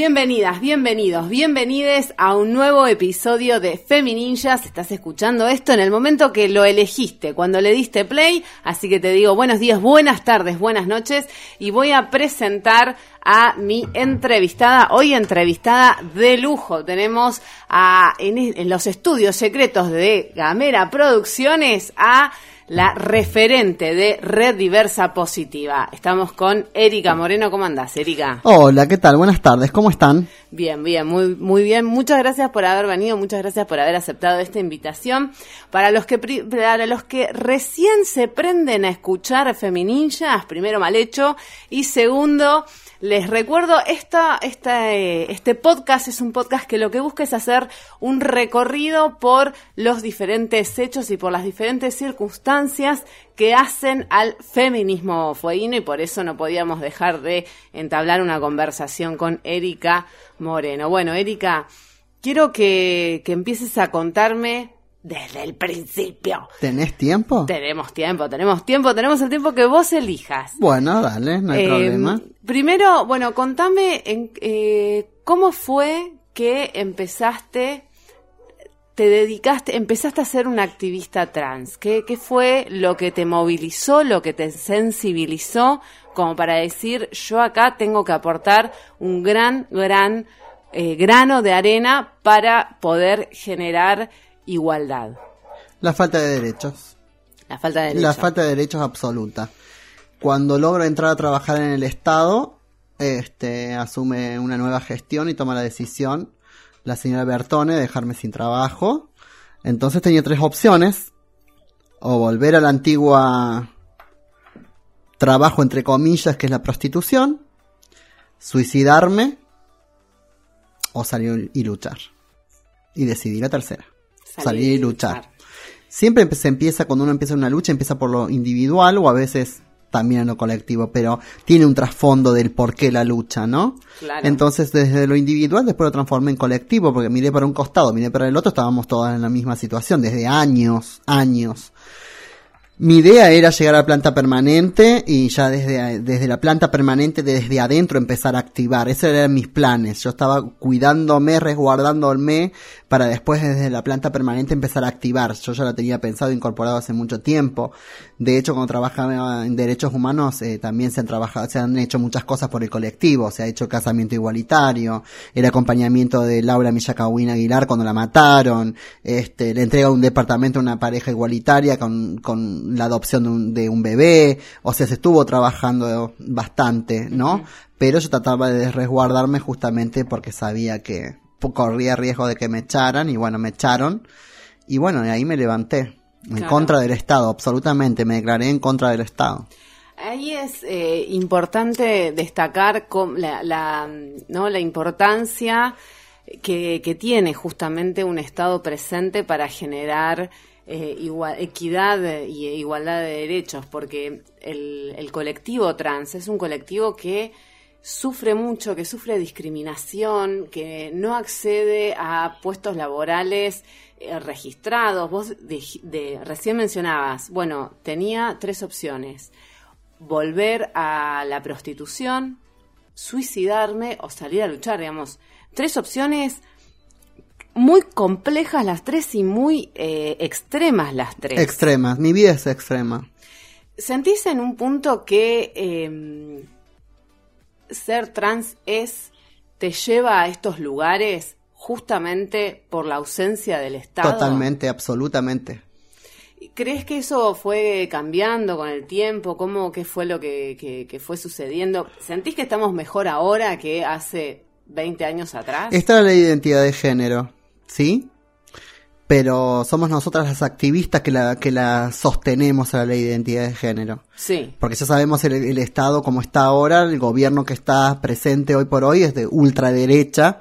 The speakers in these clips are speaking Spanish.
Bienvenidas, bienvenidos, bienvenides a un nuevo episodio de Femininjas. Estás escuchando esto en el momento que lo elegiste, cuando le diste play. Así que te digo buenos días, buenas tardes, buenas noches. Y voy a presentar a mi entrevistada, hoy entrevistada de lujo. Tenemos a, en, en los estudios secretos de Gamera Producciones a la referente de Red Diversa Positiva. Estamos con Erika Moreno. ¿Cómo andás, Erika? Hola, ¿qué tal? Buenas tardes, ¿cómo están? Bien, bien, muy, muy bien. Muchas gracias por haber venido, muchas gracias por haber aceptado esta invitación. Para los que, para los que recién se prenden a escuchar Femininjas, primero mal hecho, y segundo, les recuerdo, esta, esta, eh, este podcast es un podcast que lo que busca es hacer un recorrido por los diferentes hechos y por las diferentes circunstancias que hacen al feminismo fueguino y por eso no podíamos dejar de entablar una conversación con Erika Moreno. Bueno, Erika, quiero que, que empieces a contarme desde el principio. ¿Tenés tiempo? Tenemos tiempo, tenemos tiempo, tenemos el tiempo que vos elijas. Bueno, dale, no hay Eh, problema. Primero, bueno, contame en, eh, cómo fue que empezaste, te dedicaste, empezaste a ser una activista trans. ¿Qué, qué fue lo que te movilizó, lo que te sensibilizó, como para decir, yo acá tengo que aportar un gran, gran eh, grano de arena para poder generar igualdad? La falta de derechos. La falta de La derechos. falta de derechos absoluta. Cuando logro entrar a trabajar en el Estado, este, asume una nueva gestión y toma la decisión la señora Bertone de dejarme sin trabajo. Entonces tenía tres opciones. O volver a la antigua trabajo entre comillas que es la prostitución, suicidarme o salir y luchar. Y decidí la tercera. Salir, y luchar. Siempre se empieza, cuando uno empieza una lucha, empieza por lo individual o a veces también en lo colectivo, pero tiene un trasfondo del por qué la lucha, ¿no? Claro. Entonces, desde lo individual, después lo transformé en colectivo, porque miré para un costado, miré para el otro, estábamos todas en la misma situación, desde años, años. Mi idea era llegar a la planta permanente y ya desde, desde la planta permanente, desde adentro, empezar a activar. Esos eran mis planes. Yo estaba cuidándome, resguardándome para después desde la planta permanente empezar a activar. Yo ya lo tenía pensado, incorporado hace mucho tiempo. De hecho, cuando trabajaba en derechos humanos, eh, también se han trabajado, se han hecho muchas cosas por el colectivo. Se ha hecho casamiento igualitario, el acompañamiento de Laura Millacawin Aguilar cuando la mataron, este, la entrega un departamento a una pareja igualitaria con, con la adopción de un, de un bebé. O sea, se estuvo trabajando bastante, ¿no? Pero yo trataba de resguardarme justamente porque sabía que corría riesgo de que me echaran y bueno, me echaron. Y bueno, y ahí me levanté. En Claro. contra del Estado, absolutamente, me declaré en contra del Estado. Ahí es eh, importante destacar la, la, ¿no? la importancia que, que tiene justamente un Estado presente para generar eh, igua- equidad y igualdad de derechos, porque el, el colectivo trans es un colectivo que sufre mucho, que sufre discriminación, que no accede a puestos laborales eh, registrados. Vos de- de- recién mencionabas, bueno, tenía tres opciones. Volver a la prostitución, suicidarme o salir a luchar, digamos. Tres opciones muy complejas las tres y muy eh, extremas las tres. Extrema, mi vida es extrema. ¿Sentís en un punto que eh, ser trans es, te lleva a estos lugares justamente por la ausencia del Estado? Totalmente, absolutamente. ¿Crees que eso fue cambiando con el tiempo? ¿Cómo, qué fue lo que, que- que fue sucediendo? ¿Sentís que estamos mejor ahora que hace 20 años atrás? Esta es la identidad de género, ¿sí? Pero somos nosotras las activistas que la, que la sostenemos a la ley de identidad de género. Sí, Porque ya sabemos el, el Estado como está ahora, el gobierno que está presente hoy por hoy es de ultraderecha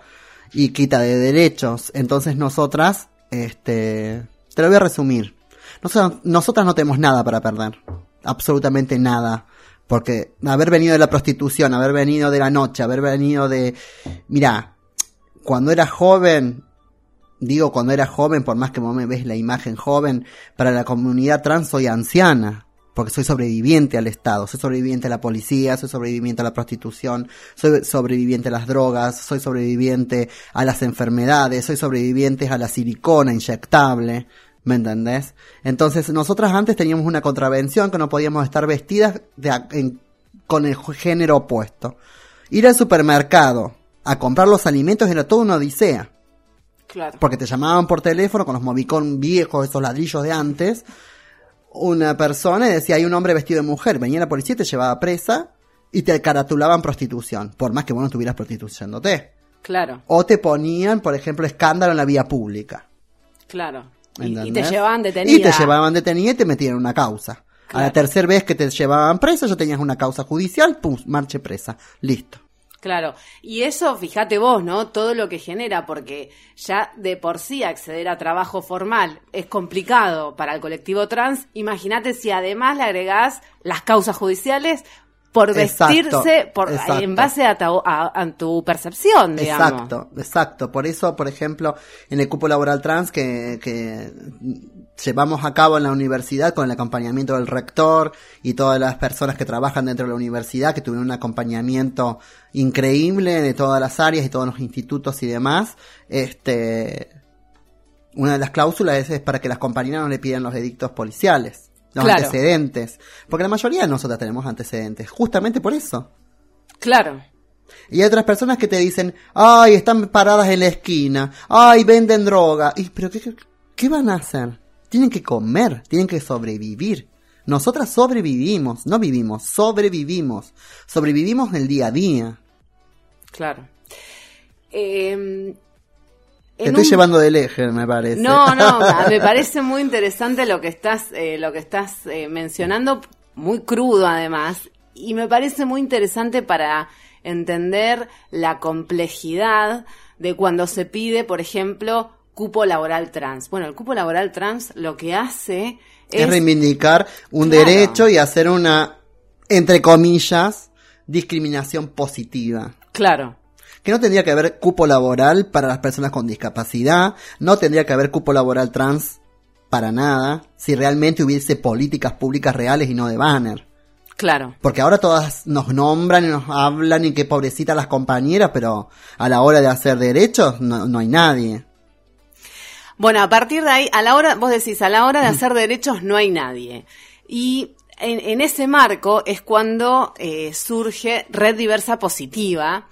y quita de derechos. Entonces nosotras, este, te lo voy a resumir. Nosotras, nosotras no tenemos nada para perder. Absolutamente nada. Porque haber venido de la prostitución, haber venido de la noche, haber venido de... Mira, cuando era joven digo cuando era joven, por más que me ves la imagen joven, para la comunidad trans soy anciana, porque soy sobreviviente al Estado, soy sobreviviente a la policía, soy sobreviviente a la prostitución, soy sobreviviente a las drogas, soy sobreviviente a las enfermedades, soy sobreviviente a la silicona inyectable, ¿me entendés? Entonces, nosotras antes teníamos una contravención que no podíamos estar vestidas de, con el género opuesto. Ir al supermercado a comprar los alimentos era toda una odisea. Claro. Porque te llamaban por teléfono con los movicón viejos, esos ladrillos de antes, una persona y decía hay un hombre vestido de mujer, venía la policía y te llevaba presa y te caratulaban prostitución, por más que vos no estuvieras prostituyéndote. Claro. O te ponían, por ejemplo, escándalo en la vía pública. Claro. Y, y te llevaban detenida. Y te llevaban detenida y te metían en una causa. A la tercera vez que te llevaban presa, ya tenías una causa judicial, pum, marche presa. Listo. Claro, y eso, fíjate vos, ¿no? Todo lo que genera, porque ya de por sí acceder a trabajo formal es complicado para el colectivo trans. Imagínate si además le agregás las causas judiciales por Exacto, vestirse, por exacto. en base a, ta- a- a tu percepción, digamos. Exacto, exacto. Por eso, por ejemplo, en el cupo laboral trans que, que llevamos a cabo en la universidad con el acompañamiento del rector y todas las personas que trabajan dentro de la universidad, que tuvieron un acompañamiento increíble de todas las áreas y todos los institutos y demás, este, una de las cláusulas es, es para que las compañeras no le pidan los edictos policiales, los Claro. antecedentes, porque la mayoría de nosotras tenemos antecedentes, justamente por eso. Claro, Y hay otras personas que te dicen, ay, están paradas en la esquina, ay, venden droga. Y, pero ¿qué, qué, van a hacer? Tienen que comer, tienen que sobrevivir. Nosotras sobrevivimos, no vivimos, sobrevivimos. Sobrevivimos el día a día. claro. Eh, estoy un- llevando del eje, me parece. No, no, me parece muy interesante lo que estás, eh, lo que estás eh, mencionando, muy crudo además, y me parece muy interesante para entender la complejidad de cuando se pide, por ejemplo, cupo laboral trans. Bueno, el cupo laboral trans lo que hace es, es, reivindicar un Claro. derecho y hacer una, entre comillas, discriminación positiva. claro, que no tendría que haber cupo laboral para las personas con discapacidad, no tendría que haber cupo laboral trans para nada, si realmente hubiese políticas públicas reales y no de banner. claro. Porque ahora todas nos nombran y nos hablan y qué pobrecitas las compañeras, pero a la hora de hacer derechos no, no hay nadie. Bueno, a partir de ahí, a la hora, vos decís, a la hora de hacer derechos no hay nadie. Y en, en ese marco es cuando eh, surge Red Diversa Positiva,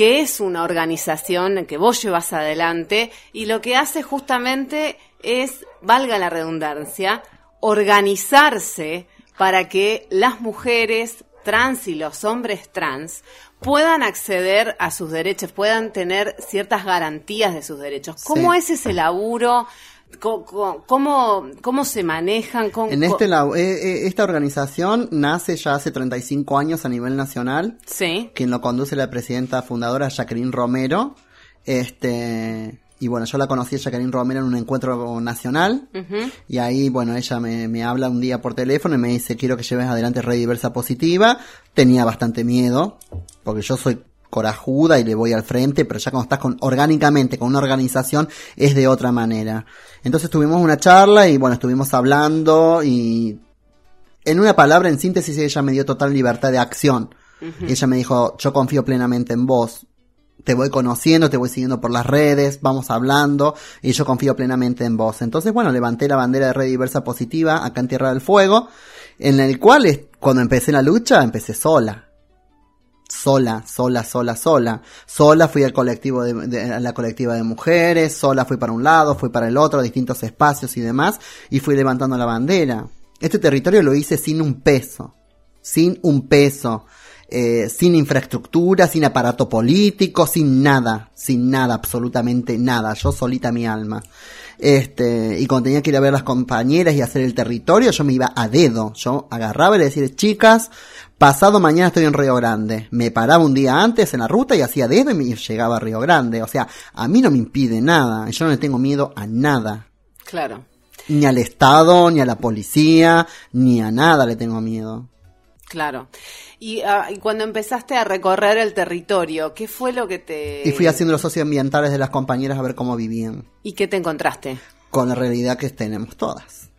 que es una organización que vos llevas adelante y lo que hace justamente es, valga la redundancia, organizarse para que las mujeres trans y los hombres trans puedan acceder a sus derechos, puedan tener ciertas garantías de sus derechos. ¿Cómo Sí. es ese laburo? ¿Cómo, cómo se manejan? ¿Cómo- En este, co- la- eh, eh, esta organización nace ya hace 35 años a nivel nacional. Sí, quien lo conduce la presidenta fundadora Jacqueline Romero. Este, y bueno, yo la conocí a Jacqueline Romero en un encuentro nacional. ujú, Y ahí, bueno, ella me, me habla un día por teléfono y me dice, quiero que lleves adelante Red Diversa Positiva. Tenía bastante miedo, porque yo soy corajuda y le voy al frente, pero ya cuando estás con, orgánicamente con una organización es de otra manera. Entonces tuvimos una charla y bueno, estuvimos hablando y en una palabra, en síntesis, ella me dio total libertad de acción. Y ella me dijo, yo confío plenamente en vos. Te voy conociendo, te voy siguiendo por las redes, vamos hablando, y yo confío plenamente en vos. Entonces, bueno, levanté la bandera de Red Diversa Positiva acá en Tierra del Fuego, en el cual, cuando empecé la lucha, empecé sola. Sola, sola, sola, sola. Sola fui al colectivo de, de- a la colectiva de mujeres, sola fui para un lado, fui para el otro, distintos espacios y demás, y fui levantando la bandera. Este territorio lo hice sin un peso. Sin un peso. eh, sin infraestructura, sin aparato político, sin nada, sin nada, absolutamente nada, yo solita mi alma. Este, y cuando tenía que ir a ver a las compañeras y hacer el territorio, yo me iba a dedo, yo agarraba y le decía, chicas, pasado mañana estoy en Río Grande, me paraba un día antes en la ruta y hacía dedo y me llegaba a Río Grande, o sea, a mí no me impide nada, yo no le tengo miedo a nada, claro, ni al Estado, ni a la policía, ni a nada le tengo miedo. Claro. Y, ah, y cuando empezaste a recorrer el territorio, ¿qué fue lo que te... Y fui haciendo los socioambientales de las compañeras a ver cómo vivían, ¿Y qué te encontraste? con la realidad que tenemos todas.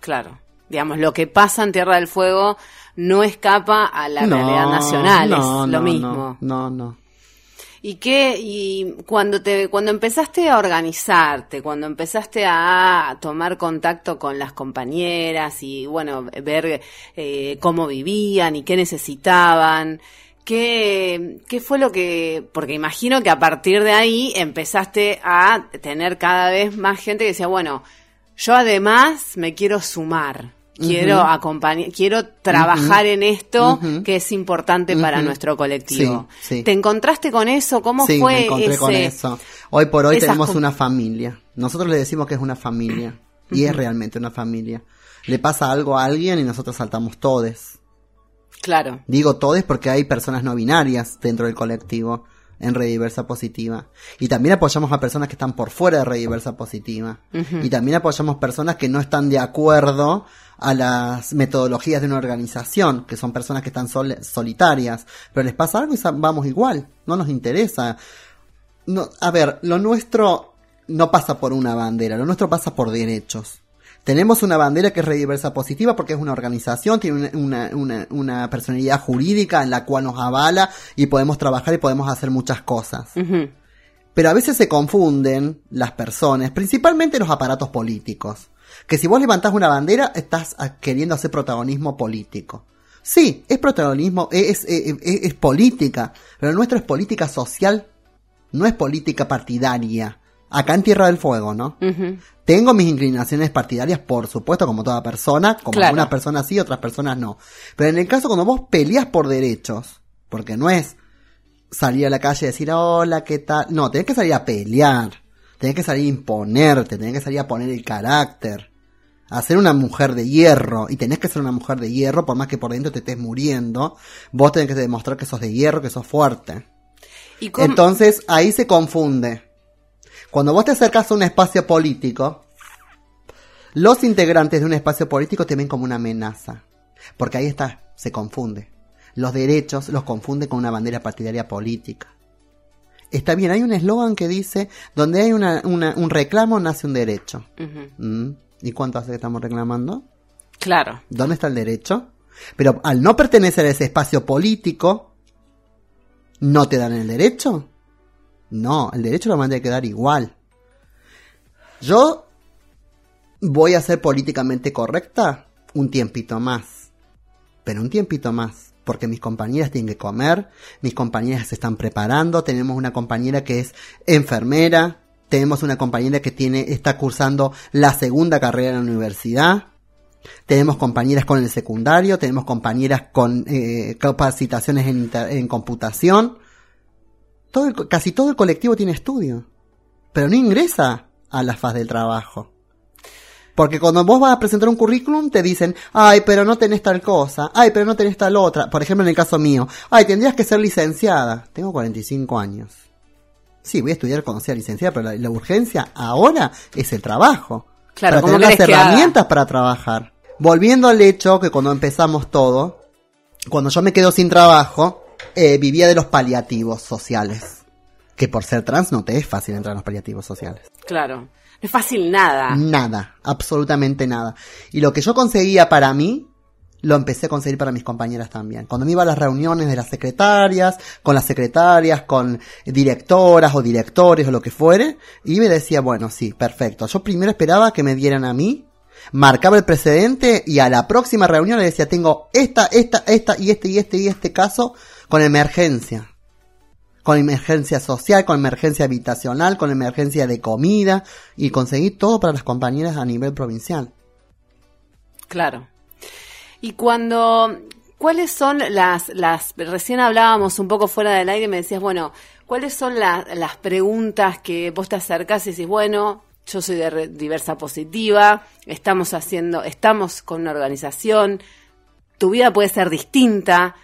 Claro. Digamos, lo que pasa en Tierra del Fuego no escapa a la realidad nacional, no, es lo no, mismo. No, no, no. ¿Y qué? Y cuando te, cuando empezaste a organizarte, cuando empezaste a tomar contacto con las compañeras y bueno, ver eh, cómo vivían y qué necesitaban, ¿qué, qué fue lo que, porque imagino que a partir de ahí empezaste a tener cada vez más gente que decía, bueno, yo además me quiero sumar. Quiero acompañar, quiero trabajar en esto que es importante para nuestro colectivo. Sí, sí. ¿Te encontraste con eso? ¿Cómo sí, fue me encontré ese? con eso. Hoy por hoy esas tenemos una familia. Nosotros le decimos que es una familia. Y es realmente una familia. Le pasa algo a alguien y nosotros saltamos todes. Claro. Digo todes porque hay personas no binarias dentro del colectivo en Red Diversa Positiva. Y también apoyamos a personas que están por fuera de Red Diversa Positiva. Y también apoyamos personas que no están de acuerdo a las metodologías de una organización, que son personas que están sol- solitarias. Pero les pasa algo y vamos igual. No nos interesa. No, a ver, lo nuestro no pasa por una bandera, lo nuestro pasa por derechos. Tenemos una bandera que es Rediversa Positiva porque es una organización, tiene una, una, una, una personalidad jurídica en la cual nos avala y podemos trabajar y podemos hacer muchas cosas. Pero a veces se confunden las personas, principalmente los aparatos políticos. Que si vos levantás una bandera, estás queriendo hacer protagonismo político. Sí, es protagonismo, es, es, es- es política, pero nuestro es política social, no es política partidaria. Acá en Tierra del Fuego, ¿no? Tengo mis inclinaciones partidarias, por supuesto, como toda persona, como Claro. algunas personas sí, otras personas no. Pero en el caso cuando vos peleas por derechos, porque no es salir a la calle y decir, hola, ¿qué tal? No, tenés que salir a pelear, tenés que salir a imponerte, tenés que salir a poner el carácter, a ser una mujer de hierro, y tenés que ser una mujer de hierro, por más que por dentro te estés muriendo, vos tenés que demostrar que sos de hierro, que sos fuerte. ¿Y cómo- Entonces ahí se confunde. Cuando vos te acercas a un espacio político, los integrantes de un espacio político te ven como una amenaza. Porque ahí está, se confunde. Los derechos los confunde con una bandera partidaria política. Está bien, hay un eslogan que dice, donde hay una, una- un reclamo nace un derecho. ¿Mm? ¿Y cuánto hace que estamos reclamando? Claro. ¿Dónde está el derecho? Pero al no pertenecer a ese espacio político, ¿no te dan el derecho? No, el derecho lo van a quedar igual. Yo voy a ser políticamente correcta un tiempito más. Pero un tiempito más. Porque mis compañeras tienen que comer, mis compañeras se están preparando, tenemos una compañera que es enfermera, tenemos una compañera que tiene, está cursando la segunda carrera en la universidad, tenemos compañeras con el secundario, tenemos compañeras con eh, capacitaciones en, en computación. Todo el casi todo el colectivo tiene estudio, pero no ingresa a la faz del trabajo. Porque cuando vos vas a presentar un currículum te dicen, ay, pero no tenés tal cosa, ay, pero no tenés tal otra. Por ejemplo, en el caso mío, ay, tendrías que ser licenciada. Tengo 45 años. Sí, voy a estudiar cuando sea licenciada, pero la, la urgencia ahora es el trabajo. Claro, para ¿cómo tener las herramientas para trabajar. Volviendo al hecho que cuando empezamos todo, cuando yo me quedo sin trabajo, eh, vivía de los paliativos sociales. Que por ser trans no te es fácil entrar en los paliativos sociales. Claro. No es fácil nada. Nada, absolutamente nada. Y lo que yo conseguía para mí, lo empecé a conseguir para mis compañeras también. Cuando me iba a las reuniones de las secretarias, con las secretarias, con directoras o directores o lo que fuere, y me decía, bueno, sí, perfecto. Yo primero esperaba que me dieran a mí, marcaba el precedente y a la próxima reunión le decía, tengo esta, esta, esta y este y este y este caso con emergencia con emergencia social, con emergencia habitacional, con emergencia de comida y conseguir todo para las compañeras a nivel provincial. Claro. Y cuando, ¿cuáles son las, las, recién hablábamos un poco fuera del aire y me decías, bueno, ¿cuáles son la- las preguntas que vos te acercás y decís, bueno, yo soy de diversa positiva, estamos haciendo, estamos con una organización, tu vida puede ser distinta.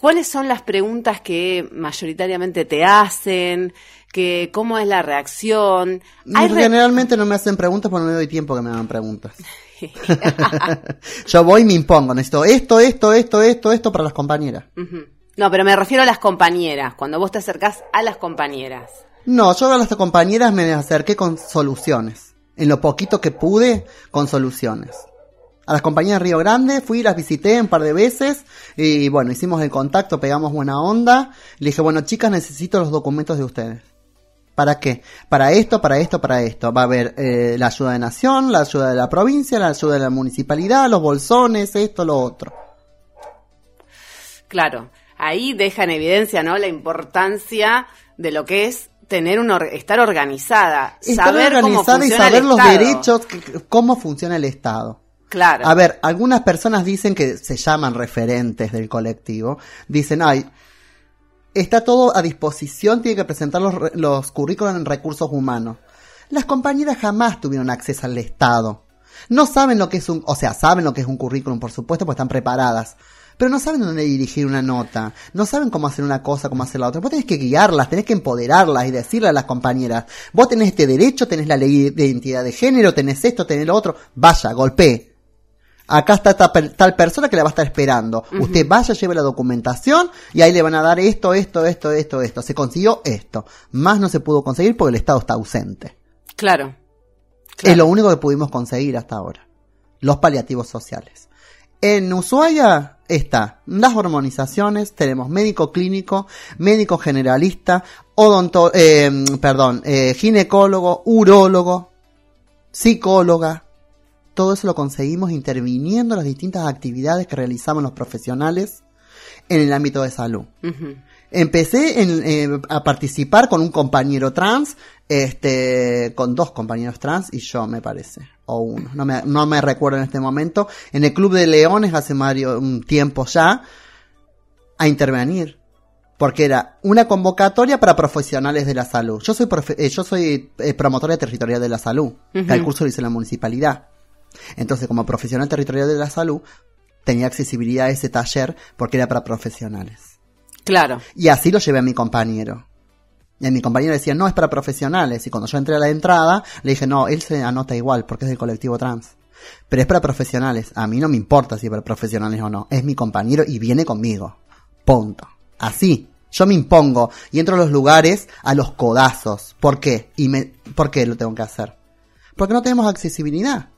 ¿Cuáles son las preguntas que mayoritariamente te hacen? Que, ¿Cómo es la reacción? Y ¿Hay re- generalmente no me hacen preguntas porque no me doy tiempo que me hagan preguntas. Yo voy y me impongo, necesito esto, esto, esto, esto, esto para las compañeras. No, pero me refiero a las compañeras, cuando vos te acercás a las compañeras. No, yo a las compañeras me acerqué con soluciones. En lo poquito que pude, con soluciones. A las compañeras de Río Grande fui, las visité un par de veces y bueno, hicimos el contacto, pegamos buena onda. Le dije, bueno chicas, necesito los documentos de ustedes. ¿Para qué? Para esto, para esto, para esto. Va a haber eh, la ayuda de nación, la ayuda de la provincia, la ayuda de la municipalidad, los bolsones, esto, lo otro. Claro, ahí deja en evidencia, ¿no? La importancia de lo que es tener un or- estar organizada, Estar saber cómo organizada y funciona saber el los Estado. derechos, que- cómo funciona el Estado. Claro. A ver, algunas personas dicen que se llaman referentes del colectivo. Dicen, ay, está todo a disposición, tiene que presentar los, los currículos en recursos humanos. Las compañeras jamás tuvieron acceso al Estado. No saben lo que es un, o sea, saben lo que es un currículum, por supuesto, porque están preparadas. Pero no saben dónde dirigir una nota. No saben cómo hacer una cosa, cómo hacer la otra. Vos tenés que guiarlas, tenés que empoderarlas y decirle a las compañeras, vos tenés este derecho, tenés la ley de identidad de género, tenés esto, tenés lo otro. Vaya, golpee. Acá está tal persona que la va a estar esperando. Usted vaya, lleve la documentación y ahí le van a dar esto, esto, esto, esto, esto. Se consiguió esto. Más no se pudo conseguir porque el Estado está ausente. Claro. Es lo único que pudimos conseguir hasta ahora. Los paliativos sociales. En Ushuaia está las hormonizaciones, tenemos médico clínico, médico generalista, odonto, eh, perdón, eh, ginecólogo, urólogo, psicóloga. Todo eso lo conseguimos interviniendo en las distintas actividades que realizamos los profesionales en el ámbito de salud. Empecé en, eh, a participar con un compañero trans, este, con dos compañeros trans y yo me parece, o uno, no me, no me recuerdo en este momento, en el Club de Leones hace Mario un tiempo ya, a intervenir. Porque era una convocatoria para profesionales de la salud. Yo soy, profe- eh, yo soy eh, promotora territorial de la salud. que el curso lo hice en la municipalidad. Entonces, como profesional territorial de la salud, tenía accesibilidad a ese taller porque era para profesionales. Claro. Y así lo llevé a mi compañero. Y a mi compañero decía, no, es para profesionales. Y cuando yo entré a la entrada, le dije, no, él se anota igual, porque es del colectivo trans. Pero es para profesionales. A mí no me importa si es para profesionales o no. Es mi compañero y viene conmigo. Punto. Así. Yo me impongo y entro a los lugares a los codazos. ¿Por qué? Y me, ¿Por qué lo tengo que hacer? Porque no tenemos accesibilidad.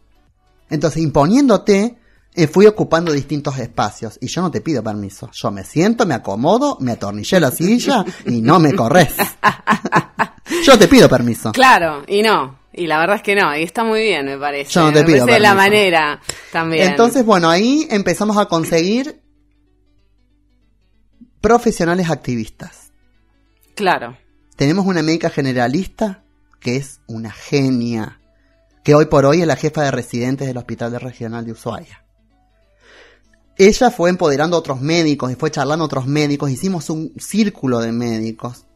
Entonces, imponiéndote, eh, fui ocupando distintos espacios. Y yo no te pido permiso. Yo me siento, me acomodo, me atornillé la silla y no me corres. yo te pido permiso. Claro, y no. Y la verdad es que no, y está muy bien, me parece. Yo no te me pido parece de la manera también. Entonces, bueno, ahí empezamos a conseguir profesionales activistas. Claro. Tenemos una médica generalista que es una genia, que hoy por hoy es la jefa de residentes del Hospital de Regional de Ushuaia. Ella fue empoderando a otros médicos y fue charlando a otros médicos, hicimos un círculo de médicos.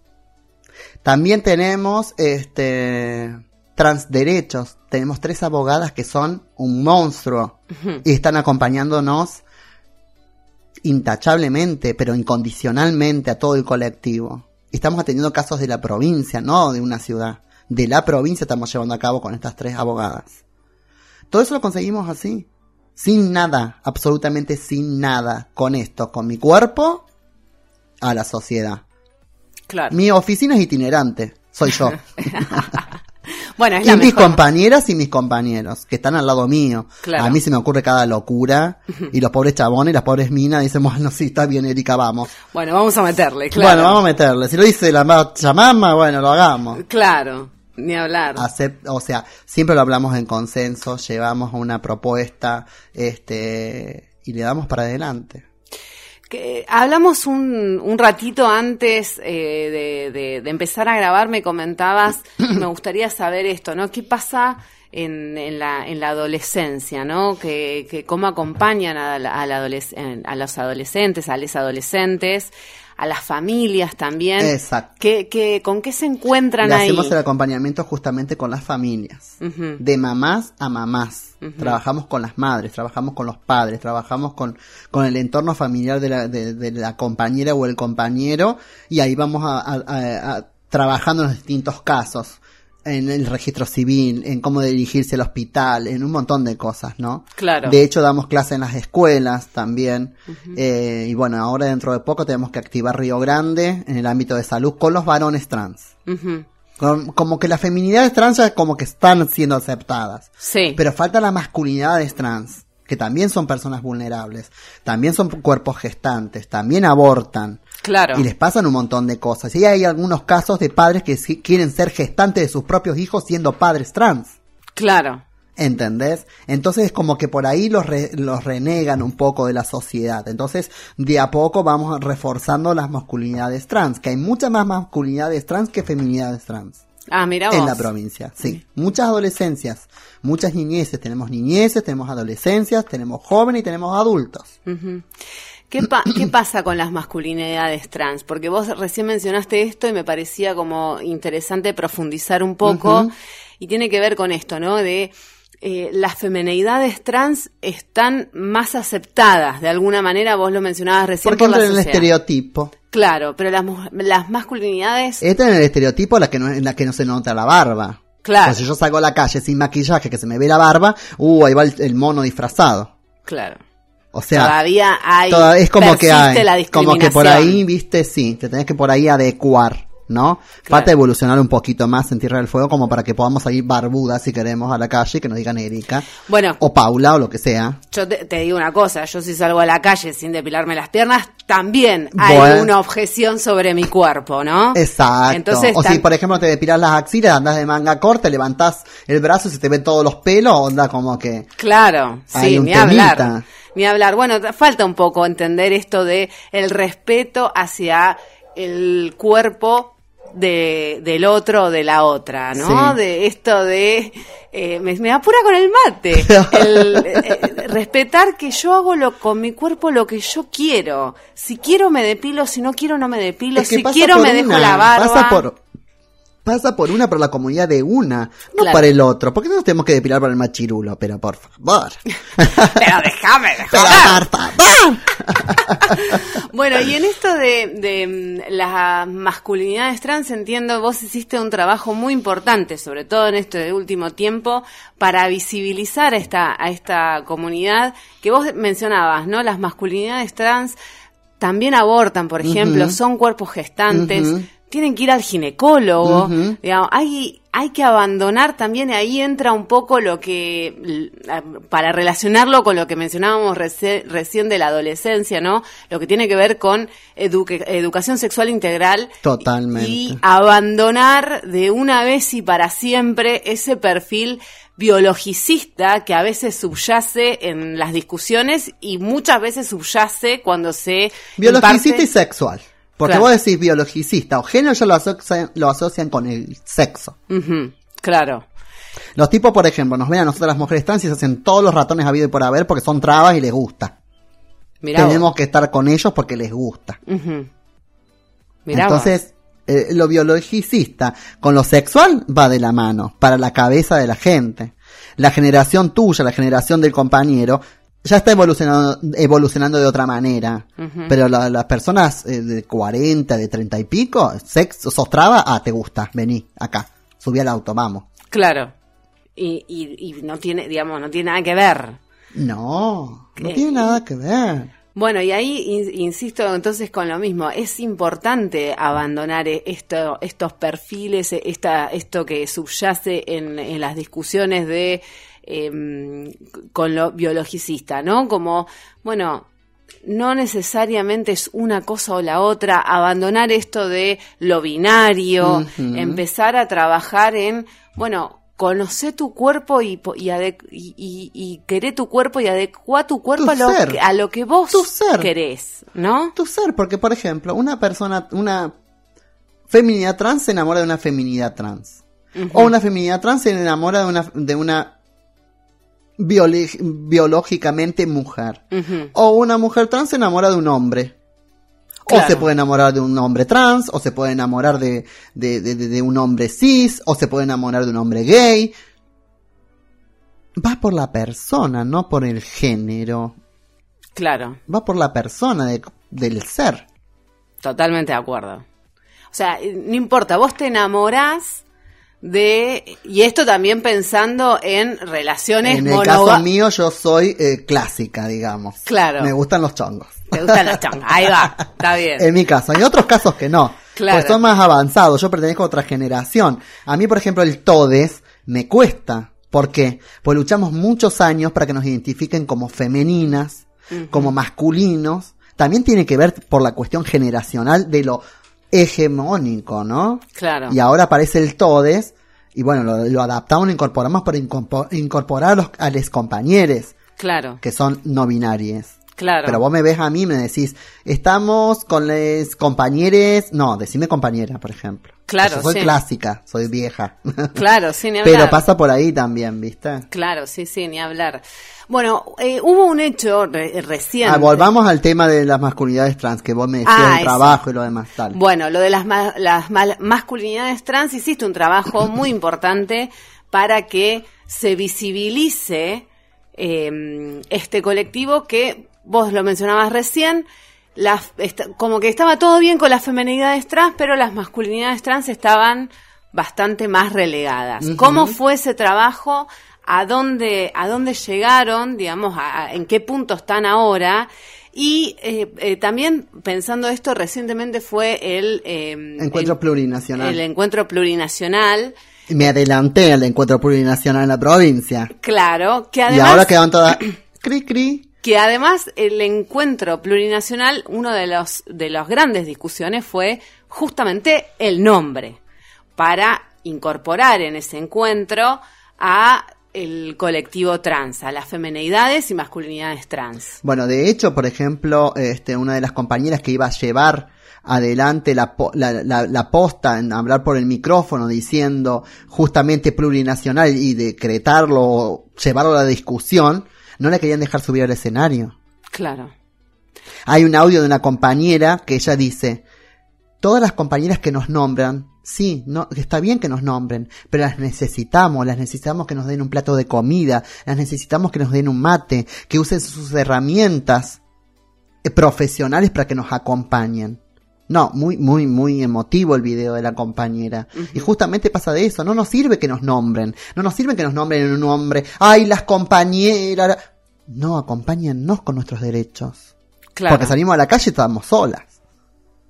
También tenemos este transderechos, tenemos tres abogadas que son un monstruo y están acompañándonos intachablemente, pero incondicionalmente a todo el colectivo. Estamos atendiendo casos de la provincia, no de una ciudad. De la provincia estamos llevando a cabo con estas tres abogadas. Todo eso lo conseguimos así. Sin nada, absolutamente sin nada. Con esto, con mi cuerpo, a la sociedad. Claro. Mi oficina es itinerante. Soy yo. Bueno, es y la mis mejor. compañeras y mis compañeros, que están al lado mío. Claro. A mí se me ocurre cada locura. y los pobres chabones y las pobres minas dicen, bueno, sí, está bien, Erika, vamos. Bueno, vamos a meterle, claro. Bueno, vamos a meterle. Si lo dice la ma- chamama, bueno, lo hagamos. Claro, ni hablar. O sea, siempre lo hablamos en consenso, llevamos una propuesta, este, y le damos para adelante. Que hablamos un, un ratito antes eh, de, de- de empezar a grabar, me comentabas, me gustaría saber esto, ¿no? ¿Qué pasa en, en, la, en la adolescencia, ¿no? Que, que cómo acompañan a, la- a, la adoles- en- a los adolescentes, a los adolescentes, a las familias también. Exacto. ¿Qué, qué, ¿Con qué se encuentran Le ahí? hacemos el acompañamiento justamente con las familias. De mamás a mamás. Trabajamos con las madres, trabajamos con los padres, trabajamos con, con el entorno familiar de la, de, de la compañera o el compañero y ahí vamos a, a- a- a- trabajando en los distintos casos. En el registro civil, en cómo dirigirse al hospital, en un montón de cosas, ¿no? Claro. De hecho, damos clases en las escuelas también. Eh, y bueno, ahora dentro de poco tenemos que activar Río Grande en el ámbito de salud con los varones trans. Como que las feminidades trans ya como que están siendo aceptadas. Sí. Pero falta las masculinidades trans, que también son personas vulnerables, también son cuerpos gestantes, también abortan. Claro. Y les pasan un montón de cosas. Y hay algunos casos de padres que quieren ser gestantes de sus propios hijos siendo padres trans. Claro. ¿Entendés? Entonces es como que por ahí los, re- los renegan un poco de la sociedad. Entonces, de a poco vamos reforzando las masculinidades trans, que hay muchas más masculinidades trans que feminidades trans Ah, mira vos. en la provincia. Sí, muchas adolescencias, muchas niñeces. Tenemos niñeces, tenemos adolescencias, tenemos jóvenes y tenemos adultos. Ujú. ¿Qué, pa- ¿Qué pasa con las masculinidades trans? Porque vos recién mencionaste esto y me parecía como interesante profundizar un poco y tiene que ver con esto, ¿no? De eh, las femenidades trans están más aceptadas, de alguna manera, vos lo mencionabas recién Porque por la entra en el estereotipo. Claro, pero las, masculinidades, Entra en el estereotipo la que no, en la que no se nota la barba. Claro. Si yo salgo a la calle sin maquillaje, que se me ve la barba, uh, ahí va el, el mono disfrazado. claro, O sea, todavía hay, toda- es como que hay, la como que por ahí, viste, sí, te tenés que por ahí adecuar, ¿no? Claro. Falta evolucionar un poquito más en Tierra del Fuego como para que podamos salir barbudas si queremos a la calle que nos digan Erika. Bueno, O Paula o lo que sea. Yo te, te digo una cosa, yo si salgo a la calle sin depilarme las piernas, también hay Bueno. una objeción sobre mi cuerpo, ¿no? Exacto. Entonces, o si, por ejemplo, te depilas las axilas, andas de manga corta, levantás el brazo y se te ven todos los pelos, onda como que... Claro, Hay sí, un ni hablar. Ni hablar. Bueno, falta un poco entender esto de el respeto hacia el cuerpo de, del otro o de la otra, ¿no? Sí. De esto de... eh, me, me apura con el mate. El, eh, respetar que yo hago lo, con mi cuerpo lo que yo quiero. Si quiero me depilo, si no quiero no me depilo, Es que si quiero me dejo la barba. Pasa por, pasa por una, por la comunidad de una, no Claro. para el otro. ¿Por qué no nos tenemos que depilar para el machirulo? Pero por favor. Pero déjame, Pero déjame. por favor. Bueno, y en esto de, de mm, las masculinidades trans, entiendo, vos hiciste un trabajo muy importante, sobre todo en este último tiempo, para visibilizar a esta, a esta comunidad que vos mencionabas, ¿no? Las masculinidades trans también abortan, por ejemplo, son cuerpos gestantes, Ujú. Tienen que ir al ginecólogo, Ujú. digamos, hay, hay que abandonar también, ahí entra un poco lo que, l- para relacionarlo con lo que mencionábamos reci- recién de la adolescencia, ¿no? Lo que tiene que ver con educación sexual integral. Totalmente. Y abandonar de una vez y para siempre ese perfil biologicista que a veces subyace en las discusiones y muchas veces subyace cuando se Biologicista imparte- y sexual. Porque Claro. vos decís biologicista o género ya lo asocian, lo asocian con el sexo. Claro. Los tipos, por ejemplo, nos ven a nosotros las mujeres trans y se hacen todos los ratones habido y por haber porque son trabas y les gusta. Mirá vos. Tenemos que estar con ellos porque les gusta. Mirá. Entonces, eh, lo biologicista con lo sexual va de la mano, para la cabeza de la gente. La generación tuya, la generación del compañero, ya está evolucionando, evolucionando de otra manera. Pero la- las personas eh, de 40, de 30 y pico, sexo, sos traba, ah, te gusta, vení, acá, subí al auto, vamos. Claro. Y, y, y no tiene, digamos, no tiene nada que ver. No, no ¿Qué? tiene nada que ver. Bueno, y ahí in- insisto entonces con lo mismo, es importante abandonar e- esto, estos perfiles, e- esta, esto que subyace en, en las discusiones de em, con lo biologicista, ¿no? Como, bueno, no necesariamente es una cosa o la otra, abandonar esto de lo binario, empezar a trabajar en, bueno, conocer tu cuerpo y, y, tu cuerpo y adecuar tu cuerpo Tu a, lo que, a lo que vos Tu ser. querés, ¿no? Tu ser, porque por ejemplo, una persona, una feminidad trans se enamora de una feminidad trans. O una feminidad trans se enamora de una, de una biológicamente mujer. O una mujer trans se enamora de un hombre. O se puede enamorar de un hombre trans, o se puede enamorar de, de, de- de- un hombre cis, o se puede enamorar de un hombre gay. Va por la persona, no por el género. Claro, Va por la persona de- del ser. totalmente de acuerdo. O sea, eh, no importa, vos te enamorás de y esto también pensando en relaciones En el caso mío, yo soy eh, clásica, digamos. Claro. Me gustan los chongos. Te gustan los chongos. Ahí va, está bien. En mi caso. Hay otros casos que no. Claro. Pues son más avanzados. Yo pertenezco a otra generación. A mí, por ejemplo, el todes me cuesta. ¿Por qué? Pues luchamos muchos años para que nos identifiquen como femeninas, como masculinos. También tiene que ver por la cuestión generacional de lo hegemónico, ¿no? Claro. Y ahora aparece el todes. Y bueno, lo, lo adaptamos, lo incorporamos para incorpor- incorporar a los, a los compañeros Claro, que son no binarias. claro. Pero vos me ves a mí y me decís, estamos con les compañeros, no, decime compañera, por ejemplo. Claro, Yo soy sí. clásica, soy vieja. Claro, sin hablar. Pero pasa por ahí también, ¿viste? Claro, sí, sí, ni hablar. Bueno, eh, hubo un hecho re- reciente. Ah, volvamos al tema de las masculinidades trans, que vos me decías Ah, el trabajo y lo demás tal. Bueno, lo de las, ma- las mal- masculinidades trans, hiciste un trabajo muy importante para que se visibilice eh, este colectivo que vos lo mencionabas recién, las- esta- como que estaba todo bien con las femenidades trans, pero las masculinidades trans estaban bastante más relegadas. ¿Cómo fue ese trabajo? ¿A dónde, a dónde llegaron? Digamos, a- a- ¿en qué punto están ahora? Y eh, eh, también pensando esto, recientemente fue el eh, Encuentro el- plurinacional. el encuentro plurinacional, Me adelanté al encuentro plurinacional en la provincia. claro, que y además ahora quedan todas cri cri. Que además el encuentro plurinacional, uno de los de las grandes discusiones fue justamente el nombre para incorporar en ese encuentro a el colectivo trans, a las femenidades y masculinidades trans. Bueno, de hecho, por ejemplo, este, una de las compañeras que iba a llevar adelante la, la, la, la posta en hablar por el micrófono diciendo justamente plurinacional y decretarlo, llevarlo a la discusión, no la querían dejar subir al escenario. Claro. Hay un audio de una compañera que ella dice, todas las compañeras que nos nombran, sí, no, está bien que nos nombren, pero las necesitamos, las necesitamos que nos den un plato de comida, las necesitamos que nos den un mate, que usen sus herramientas eh, profesionales para que nos acompañen. No, muy, muy, muy emotivo el video de la compañera. Y justamente pasa de eso, no nos sirve que nos nombren, no nos sirve que nos nombren en un nombre, ay, las compañeras. No, acompáñennos con nuestros derechos. Claro. Porque salimos a la calle y estamos solas.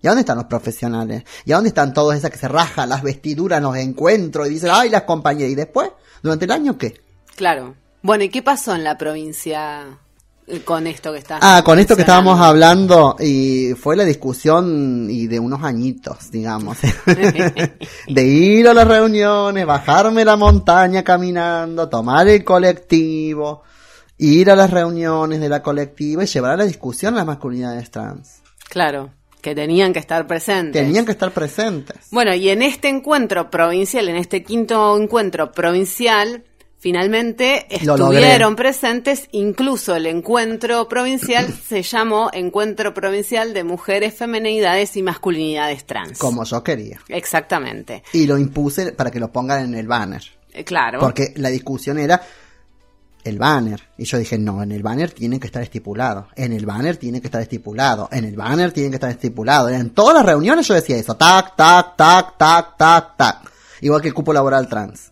¿Y a dónde están los profesionales? ¿Y a dónde están todos esas que se rajan las vestiduras en los encuentros y dicen, ay, las compañeras? ¿Y después? ¿Durante el año qué? Claro. Bueno, ¿y qué pasó en la provincia eh, con esto que está? Ah, con esto que estábamos hablando, y fue la discusión y de unos añitos, digamos. de ir a las reuniones, bajarme la montaña caminando, tomar el colectivo, ir a las reuniones de la colectiva y llevar a la discusión a las masculinidades trans. Claro, que tenían que estar presentes. Tenían que estar presentes. Bueno, y en este encuentro provincial, en este quinto encuentro provincial, finalmente Lo estuvieron logré. presentes, incluso el encuentro provincial se llamó Encuentro Provincial de Mujeres, Femenidades y Masculinidades Trans. Como yo quería. Exactamente. Y lo impuse para que lo pongan en el banner. Eh, Claro. Porque la discusión era el banner. Y yo dije, no, en el banner tiene que estar estipulado. En el banner tiene que estar estipulado. En el banner tiene que estar estipulado. En todas las reuniones yo decía eso. Tac, tac, tac, tac, tac, tac. Igual que el cupo laboral trans.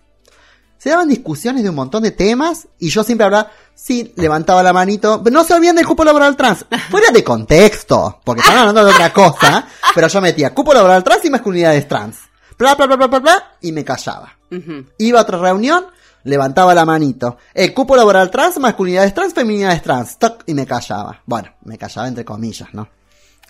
Se daban discusiones de un montón de temas y yo siempre hablaba, sí, levantaba la manito, no se olviden del cupo laboral trans. Fuera de contexto, porque estaban hablando de otra cosa, pero yo metía cupo laboral trans y masculinidades trans. Bla, bla, bla, bla, bla, bla, y me callaba. Iba a otra reunión, levantaba la manito. El cupo laboral trans, masculinidades trans, feminidades trans. Toc, y me callaba. Bueno, me callaba entre comillas, ¿no?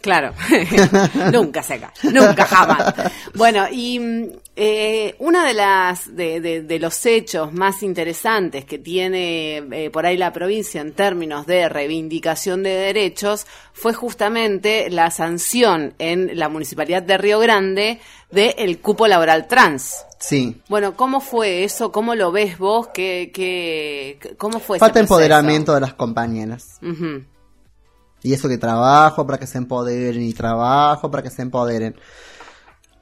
Claro, nunca se cae, nunca jamás. Bueno, y mm, eh, una de las de, de- de los hechos más interesantes que tiene eh, por ahí la provincia en términos de reivindicación de derechos fue justamente la sanción en la municipalidad de Río Grande del cupo laboral trans. Sí. Bueno, ¿cómo fue eso? ¿Cómo lo ves vos? ¿Qué, qué, cómo fue Falta empoderamiento de las compañeras. Y eso que trabajo para que se empoderen y trabajo para que se empoderen.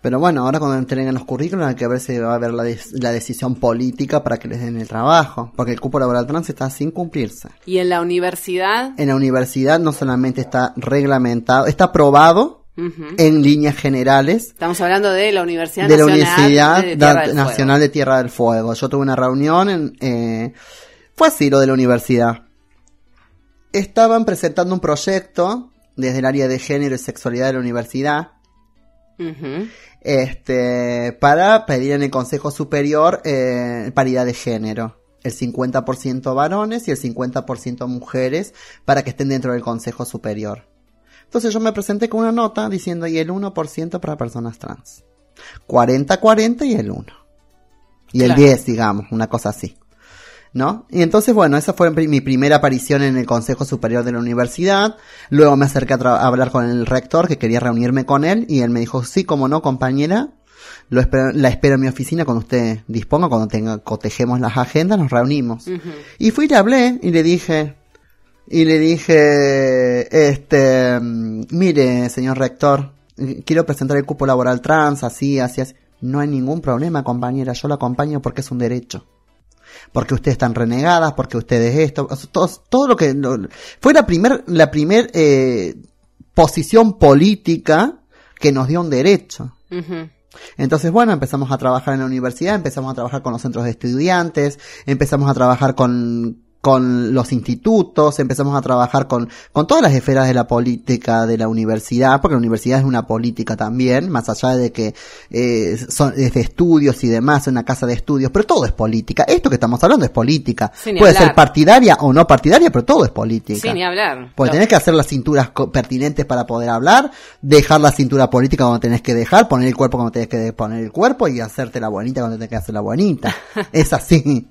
Pero bueno, ahora cuando entreguen los currículos hay que ver si va a haber la, des- la decisión política para que les den el trabajo. Porque el cupo laboral trans está sin cumplirse. ¿Y en la universidad? En la universidad no solamente está reglamentado, está aprobado, en líneas generales Estamos hablando de la Universidad de la Nacional Universidad de Tierra Da- del Nacional de Tierra del Fuego. Yo tuve una reunión, en, eh, fue así lo de la universidad. Estaban presentando un proyecto desde el área de género y sexualidad de la universidad este, para pedir en el Consejo Superior eh, paridad de género. El 50% varones y el 50% mujeres para que estén dentro del Consejo Superior. Entonces yo me presenté con una nota diciendo y el 1% para personas trans. 40-40 y el 1. Y el Claro. 10, digamos, una cosa así. ¿No? Y entonces, bueno, esa fue mi primera aparición en el Consejo Superior de la Universidad. Luego me acerqué a, a hablar con el rector, que quería reunirme con él, y él me dijo, sí, como no, compañera, lo espero- la espero en mi oficina cuando usted disponga, cuando tenga, cotejemos las agendas, nos reunimos. Y fui y le hablé, y le dije, y le dije, este, mire, señor rector, quiero presentar el cupo laboral trans, así, así, así. No hay ningún problema, compañera, yo la acompaño porque es un derecho. Porque ustedes están renegadas, porque ustedes esto, todo, todo lo que, fue la primer, la primer, eh, posición política que nos dio un derecho. Entonces, bueno, empezamos a trabajar en la universidad, empezamos a trabajar con los centros de estudiantes, empezamos a trabajar con, con los institutos, empezamos a trabajar con, con todas las esferas de la política de la universidad, porque la universidad es una política también, más allá de que eh, son es de estudios y demás, es una casa de estudios, pero todo es política. Esto que estamos hablando es política. Sí, ni Puede hablar. ser partidaria o no partidaria, pero todo es política. Sí, ni hablar. Porque Lo- tenés que hacer las cinturas pertinentes para poder hablar, dejar la cintura política cuando tenés que dejar, poner el cuerpo cuando tenés que poner el cuerpo y hacerte la bonita cuando tenés que hacer la bonita. es así.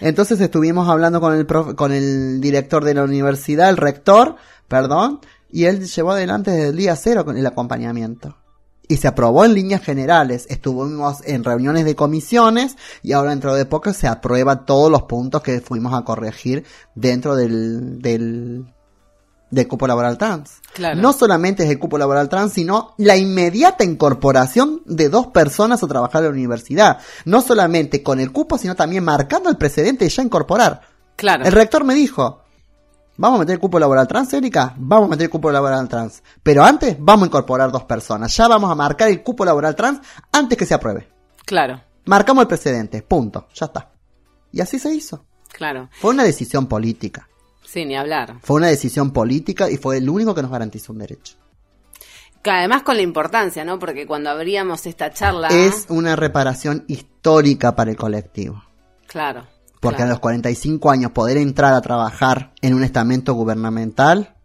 Entonces estuvimos hablando con el con el director de la universidad, el rector, perdón, y él llevó adelante desde el día cero con el acompañamiento. Y se aprobó en líneas generales. Estuvimos en reuniones de comisiones y ahora dentro de poco se aprueba todos los puntos que fuimos a corregir dentro del, del, del cupo laboral trans. Claro. No solamente es el cupo laboral trans, sino la inmediata incorporación de dos personas a trabajar en la universidad. No solamente con el cupo, sino también marcando el precedente de ya incorporar. Claro. El rector me dijo, ¿vamos a meter el cupo laboral trans, Erika? Vamos a meter el cupo laboral trans. Pero antes vamos a incorporar dos personas. Ya vamos a marcar el cupo laboral trans antes que se apruebe. Claro. Marcamos el precedente, punto, ya está. Y así se hizo. Claro. Fue una decisión política. Sí, ni hablar. Fue una decisión política y fue el único que nos garantizó un derecho. Que además con la importancia, ¿no? Porque cuando abríamos esta charla. Es una reparación histórica para el colectivo. Claro. Porque claro. a los 45 años poder entrar a trabajar en un estamento gubernamental,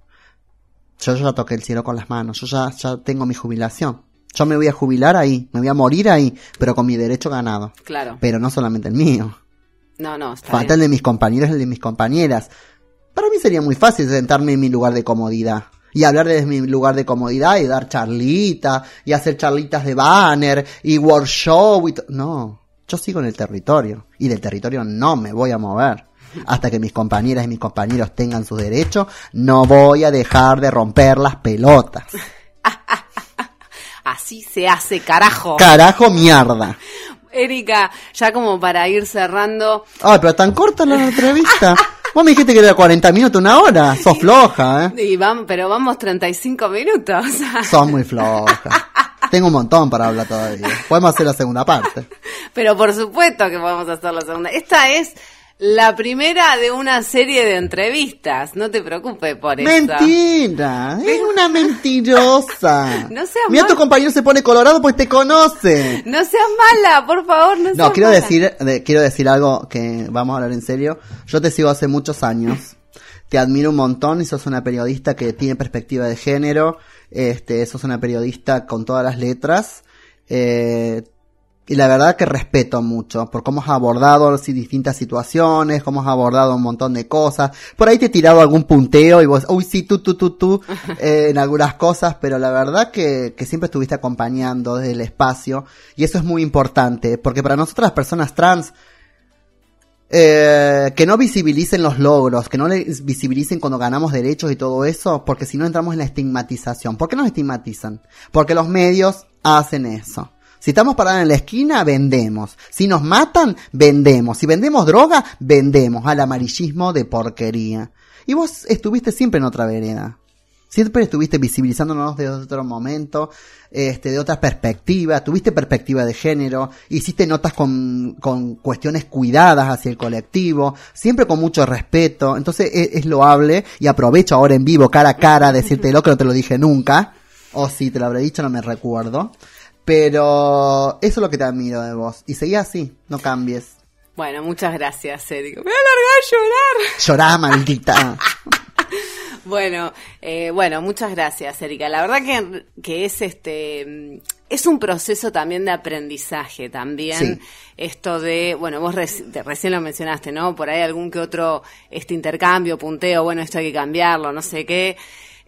yo ya toqué el cielo con las manos, yo ya, ya tengo mi jubilación. Yo me voy a jubilar ahí, me voy a morir ahí, pero con mi derecho ganado. Claro. Pero no solamente el mío. No, no, está Falta el de mis compañeros y el de mis compañeras. Para mí sería muy fácil sentarme en mi lugar de comodidad. Y hablar desde mi lugar de comodidad y dar charlita, y hacer charlitas de banner, y workshop y No, yo sigo en el territorio. Y del territorio no me voy a mover. Hasta que mis compañeras y mis compañeros tengan sus derechos, no voy a dejar de romper las pelotas. Así se hace, carajo. Carajo mierda. Erika, ya como para ir cerrando, Ay, pero tan corta la entrevista. Vos me dijiste que era 40 minutos, una hora. Sos floja, ¿eh? y vamos, pero vamos 35 minutos. Sos muy floja. Tengo un montón para hablar todavía. Podemos hacer la segunda parte. pero por supuesto que a hacer la segunda. Esta es la primera de una serie de entrevistas. No te preocupes por eso. Mentira. Es una mentirosa. No seas Mira, mal- tu compañero se pone colorado pues te conoce. No seas mala, por favor, no seas No, quiero mala. decir, de- quiero decir algo que vamos a hablar en serio. Yo te sigo hace muchos años. Te admiro un montón y sos una periodista que tiene perspectiva de género. Este, sos una periodista con todas las letras. Eh, y la verdad que respeto mucho por cómo has abordado sí, distintas situaciones, cómo has abordado un montón de cosas. Por ahí te he tirado algún punteo y vos, uy, sí, tú, tú, tú, tú, eh, en algunas cosas, pero la verdad que, que siempre estuviste acompañando desde el espacio y eso es muy importante, porque para nosotras las personas trans, eh, que no visibilicen los logros, que no les visibilicen cuando ganamos derechos y todo eso, porque si no entramos en la estigmatización. ¿Por qué nos estigmatizan? Porque los medios hacen eso. Si estamos parados en la esquina, vendemos. Si nos matan, vendemos. Si vendemos droga, vendemos al amarillismo de porquería. Y vos estuviste siempre en otra vereda. Siempre estuviste visibilizándonos de otro momento, este, de otra perspectiva, tuviste perspectiva de género, hiciste notas con, con cuestiones cuidadas hacia el colectivo, siempre con mucho respeto, entonces es, es loable y aprovecho ahora en vivo, cara a cara, decirte lo que no te lo dije nunca, o si te lo habré dicho, no me recuerdo, pero eso es lo que te admiro de vos, y seguí así, no cambies. Bueno, muchas gracias, Erika. Me voy a largar a llorar. Llorá, maldita. Bueno, eh, bueno, muchas gracias, Erika. La verdad que, que es este es un proceso también de aprendizaje también Sí. esto de bueno vos reci- recién lo mencionaste no por ahí algún que otro este intercambio punteo bueno esto hay que cambiarlo no sé qué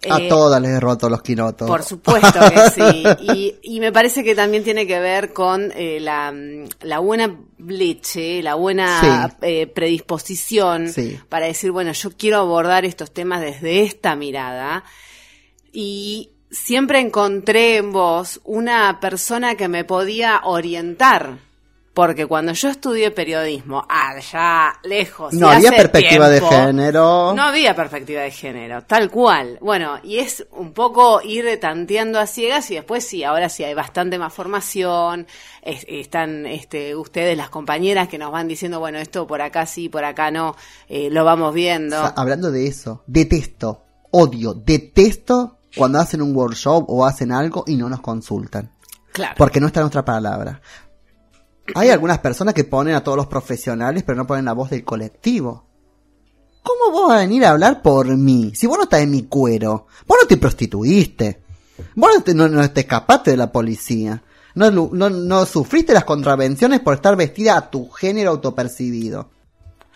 A Eh, todas les he roto los quinotos. por supuesto que sí. Y, y me parece que también tiene que ver con eh, la, la buena leche, la buena Sí. eh, predisposición Sí. para decir, bueno, yo quiero abordar estos temas desde esta mirada. Y siempre encontré en vos una persona que me podía orientar. Porque cuando yo estudié periodismo, allá, lejos. y No había perspectiva de género. No había perspectiva de género, tal cual. Bueno, y es un poco ir tanteando a ciegas y después sí, ahora sí hay bastante más formación. es- están este, ustedes, las compañeras, que nos van diciendo, bueno, esto por acá sí, por acá no, eh, lo vamos viendo. O sea, hablando de eso, detesto, odio, detesto cuando hacen un workshop o hacen algo y no nos consultan. claro. Porque no está nuestra palabra. Hay algunas personas que ponen a todos los profesionales, pero no ponen la voz del colectivo. ¿Cómo vos vas a venir a hablar por mí? Si vos no estás en mi cuero, vos no te prostituiste, vos no te, no, te escapaste de la policía, no, no, no sufriste las contravenciones por estar vestida a tu género autopercibido.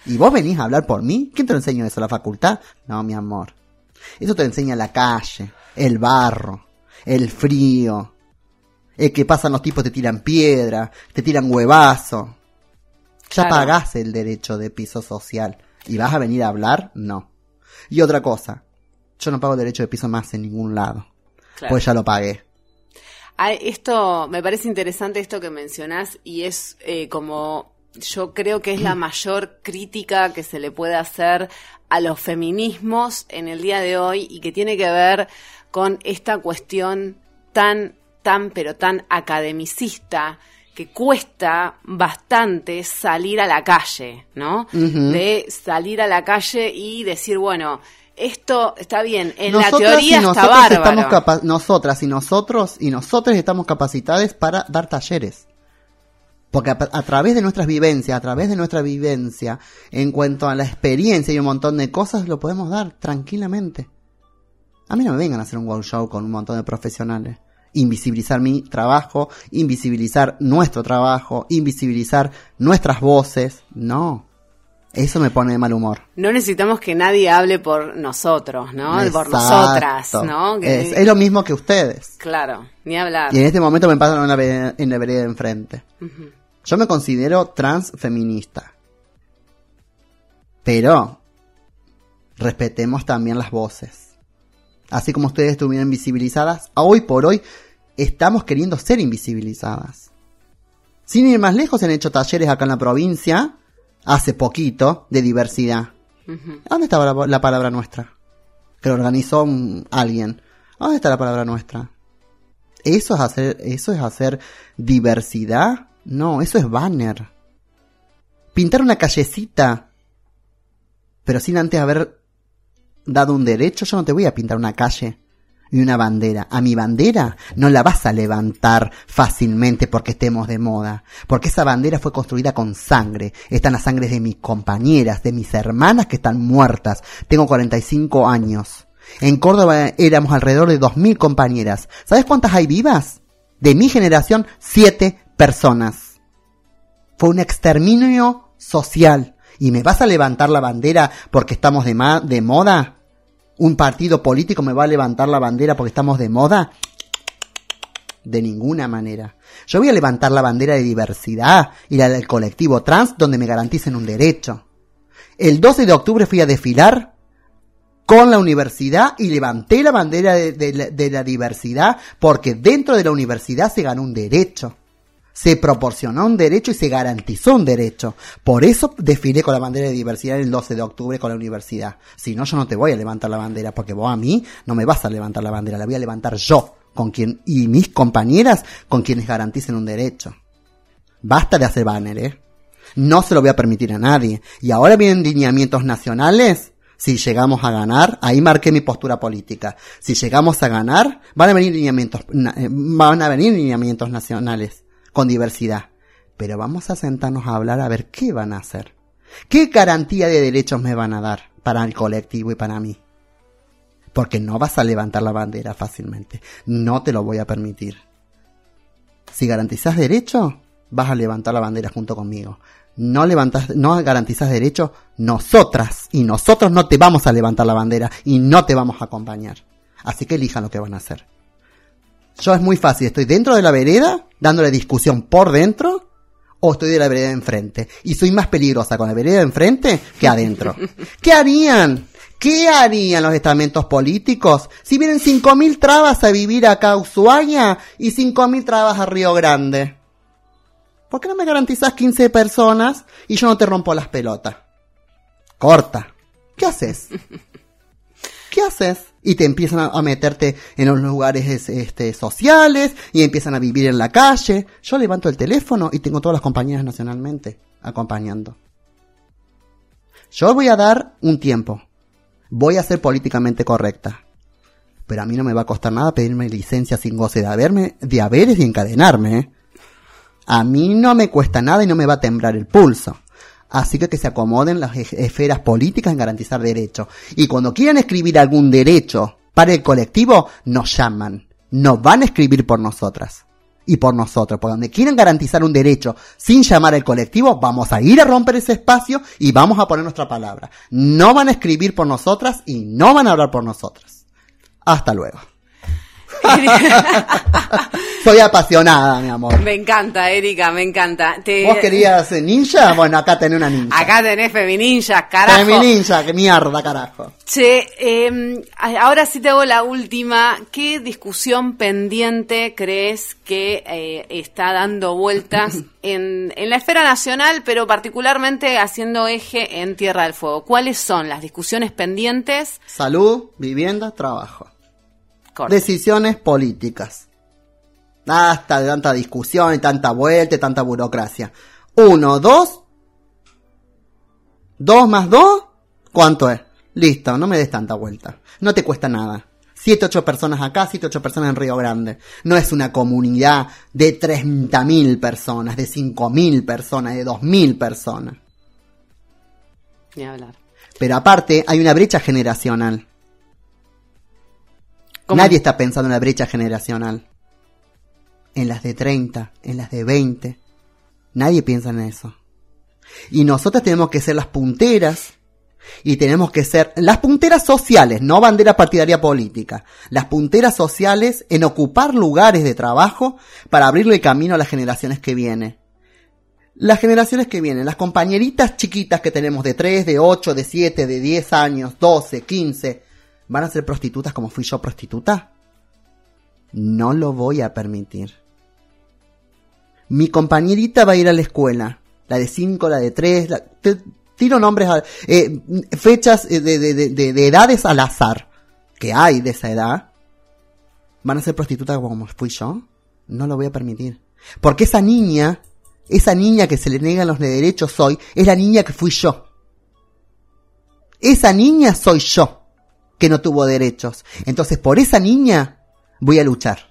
¿Y vos venís a hablar por mí? ¿Quién te lo enseñó eso? ¿La facultad? No, mi amor. Eso te enseña la calle, el barro, el frío, el que pasan los tipos te tiran piedra, te tiran huevazo. Ya Claro. pagás el derecho de piso social. ¿Y vas a venir a hablar? No. Y otra cosa, yo no pago derecho de piso más en ningún lado. Claro. Pues ya lo pagué. Ah, esto me parece interesante esto que mencionás y es eh, como yo creo que es la mayor crítica que se le puede hacer a los feminismos en el día de hoy y que tiene que ver con esta cuestión tan, tan, pero tan academicista que cuesta bastante salir a la calle, ¿no? De salir a la calle y decir, bueno, esto está bien, en Nosotras la teoría y está bárbaro. estamos capa- nosotras y nosotros y nosotros estamos capacitados para dar talleres. Porque a, a través de nuestras vivencias, a través de nuestra vivencia, en cuanto a la experiencia y un montón de cosas, lo podemos dar tranquilamente. A mí no me vengan a hacer un wow show con un montón de profesionales. Invisibilizar mi trabajo, invisibilizar nuestro trabajo, invisibilizar nuestras voces. No. Eso me pone de mal humor. No necesitamos que nadie hable por nosotros, ¿no? Por nosotras, ¿no? Es, es lo mismo que ustedes. Claro, ni hablar. Y en este momento me pasan en la, vereda- en la vereda de enfrente. Yo me considero transfeminista. Pero respetemos también las voces. Así como ustedes estuvieron invisibilizadas, a hoy por hoy estamos queriendo ser invisibilizadas. Sin ir más lejos, se han hecho talleres acá en la provincia, hace poquito, de diversidad. Ujú. ¿Dónde estaba la, la palabra nuestra? Que lo organizó un- alguien. ¿Dónde está la palabra nuestra? ¿Eso es hacer, eso es hacer diversidad? No, eso es banner. Pintar una callecita. Pero sin antes haber dado un derecho, yo no te voy a pintar una calle y una bandera. A mi bandera no la vas a levantar fácilmente porque estemos de moda. Porque esa bandera fue construida con sangre. Están las sangres de mis compañeras, de mis hermanas que están muertas. Tengo 45 años. En Córdoba éramos alrededor de 2.000 compañeras. ¿Sabes cuántas hay vivas? De mi generación, 7 personas. Fue un exterminio social. ¿Y me vas a levantar la bandera porque estamos de, moda? ¿Un partido político me va a levantar la bandera porque estamos de moda? De ninguna manera. Yo voy a levantar la bandera de diversidad y la del colectivo trans donde me garanticen un derecho. El 12 de octubre fui a desfilar con la universidad y levanté la bandera de, de la diversidad porque dentro de la universidad se ganó un derecho. Se proporcionó un derecho y se garantizó un derecho. Por eso desfilé con la bandera de diversidad el 12 de octubre con la universidad. Si no, yo no te voy a levantar la bandera, porque vos a mí no me vas a levantar la bandera, la voy a levantar yo, con quien, y mis compañeras, con quienes garanticen un derecho. Basta de hacer banner, ¿eh? No se lo voy a permitir a nadie. Y ahora vienen lineamientos nacionales. Si llegamos a ganar, ahí marqué mi postura política. Si llegamos a ganar, van a venir lineamientos, eh, van a venir lineamientos nacionales con diversidad. Pero vamos a sentarnos a hablar a ver qué van a hacer. ¿Qué garantía de derechos me van a dar para el colectivo y para mí? Porque no vas a levantar la bandera fácilmente. No te lo voy a permitir. Si garantizas derechos, vas a levantar la bandera junto conmigo. No levantas, no garantizas derechos, nosotras y nosotros no te vamos a levantar la bandera y no te vamos a acompañar. Así que elijan lo que van a hacer. Yo es muy fácil, estoy dentro de la vereda, dándole discusión por dentro, o estoy de la vereda de enfrente. Y soy más peligrosa con la vereda de enfrente que adentro. ¿Qué harían? ¿Qué harían los estamentos políticos si vienen 5.000 trabas a vivir acá a Ushuaia y 5.000 trabas a Río Grande? ¿Por qué no me garantizas 15 personas y yo no te rompo las pelotas? Corta. ¿Qué haces? ¿Qué haces? Y te empiezan a, meterte en los lugares este, sociales y empiezan a vivir en la calle. Yo levanto el teléfono y tengo todas las compañías nacionalmente acompañando. Yo voy a dar un tiempo. Voy a ser políticamente correcta. Pero a mí no me va a costar nada pedirme licencia sin goce de haberme, de haberes y encadenarme. ¿eh? A mí no me cuesta nada y no me va a temblar el pulso. Así que que se acomoden las esferas políticas en garantizar derechos. Y cuando quieran escribir algún derecho para el colectivo, nos llaman. Nos van a escribir por nosotras. Y por nosotros. Por donde quieran garantizar un derecho sin llamar al colectivo, vamos a ir a romper ese espacio y vamos a poner nuestra palabra. No van a escribir por nosotras y no van a hablar por nosotras. Hasta luego. Soy apasionada, mi amor. Me encanta, Erika, me encanta. ¿Vos querías ninja? Bueno, acá tenés una ninja. Acá tenés femininja, carajo. Femininja, que mierda, carajo. Che, eh, ahora sí te hago la última. ¿Qué discusión pendiente crees que eh, está dando vueltas en, en la esfera nacional, pero particularmente haciendo eje en Tierra del Fuego? ¿Cuáles son las discusiones pendientes? Salud, vivienda, trabajo. Decisiones políticas. Hasta de tanta discusión y tanta vuelta y tanta burocracia. Uno, dos. Dos más dos. ¿Cuánto es? Listo, no me des tanta vuelta. No te cuesta nada. Siete, ocho personas acá, siete, ocho personas en Río Grande. No es una comunidad de mil personas, de mil personas, de mil personas. Ni hablar. Pero aparte, hay una brecha generacional. Nadie está pensando en la brecha generacional. En las de 30, en las de 20. Nadie piensa en eso. Y nosotros tenemos que ser las punteras y tenemos que ser las punteras sociales, no bandera partidaria política, las punteras sociales en ocupar lugares de trabajo para abrirle camino a las generaciones que vienen. Las generaciones que vienen, las compañeritas chiquitas que tenemos de 3, de 8, de 7, de 10 años, 12, 15, ¿Van a ser prostitutas como fui yo prostituta? No lo voy a permitir. Mi compañerita va a ir a la escuela. La de 5, la de 3, tiro nombres, eh, fechas de, de, edades al azar que hay de esa edad. ¿Van a ser prostitutas como fui yo? No lo voy a permitir. Porque esa niña, esa niña que se le niegan los derechos hoy, es la niña que fui yo. Esa niña soy yo que no tuvo derechos. Entonces, por esa niña voy a luchar.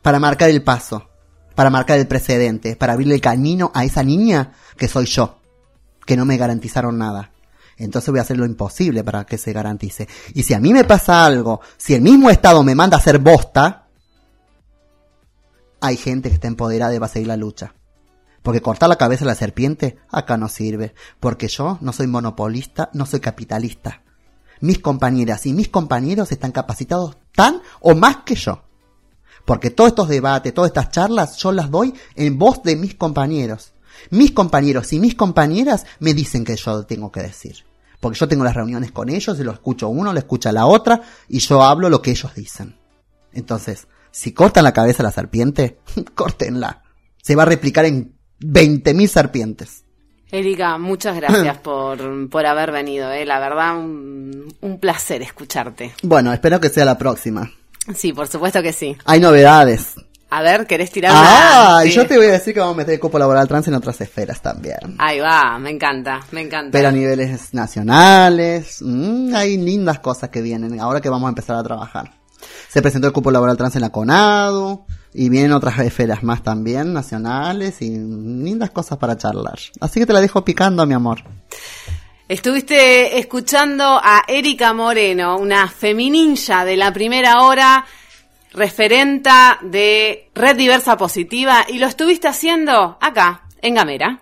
Para marcar el paso, para marcar el precedente, para abrirle el camino a esa niña que soy yo, que no me garantizaron nada. Entonces voy a hacer lo imposible para que se garantice. Y si a mí me pasa algo, si el mismo Estado me manda a hacer bosta, hay gente que está empoderada y va a seguir la lucha. Porque cortar la cabeza a la serpiente acá no sirve. Porque yo no soy monopolista, no soy capitalista mis compañeras y mis compañeros están capacitados tan o más que yo. Porque todos estos debates, todas estas charlas, yo las doy en voz de mis compañeros. Mis compañeros y mis compañeras me dicen que yo tengo que decir. Porque yo tengo las reuniones con ellos y lo escucho uno, lo escucha la otra y yo hablo lo que ellos dicen. Entonces, si cortan la cabeza a la serpiente, córtenla. Se va a replicar en 20.000 serpientes. Erika, muchas gracias por, por haber venido, ¿eh? la verdad un, un placer escucharte. Bueno, espero que sea la próxima. Sí, por supuesto que sí. Hay novedades. A ver, ¿querés tirar Ah, una? y Sí. yo te voy a decir que vamos a meter el cupo laboral trans en otras esferas también. Ahí va, me encanta, me encanta. Pero a niveles nacionales, mm, hay lindas cosas que vienen ahora que vamos a empezar a trabajar. Se presentó el cupo laboral trans en la CONADU y vienen otras esferas más también, nacionales y lindas cosas para charlar. Así que te la dejo picando, mi amor. Estuviste escuchando a Erika Moreno, una femininja de la primera hora, referenta de Red Diversa Positiva, y lo estuviste haciendo acá, en Gamera.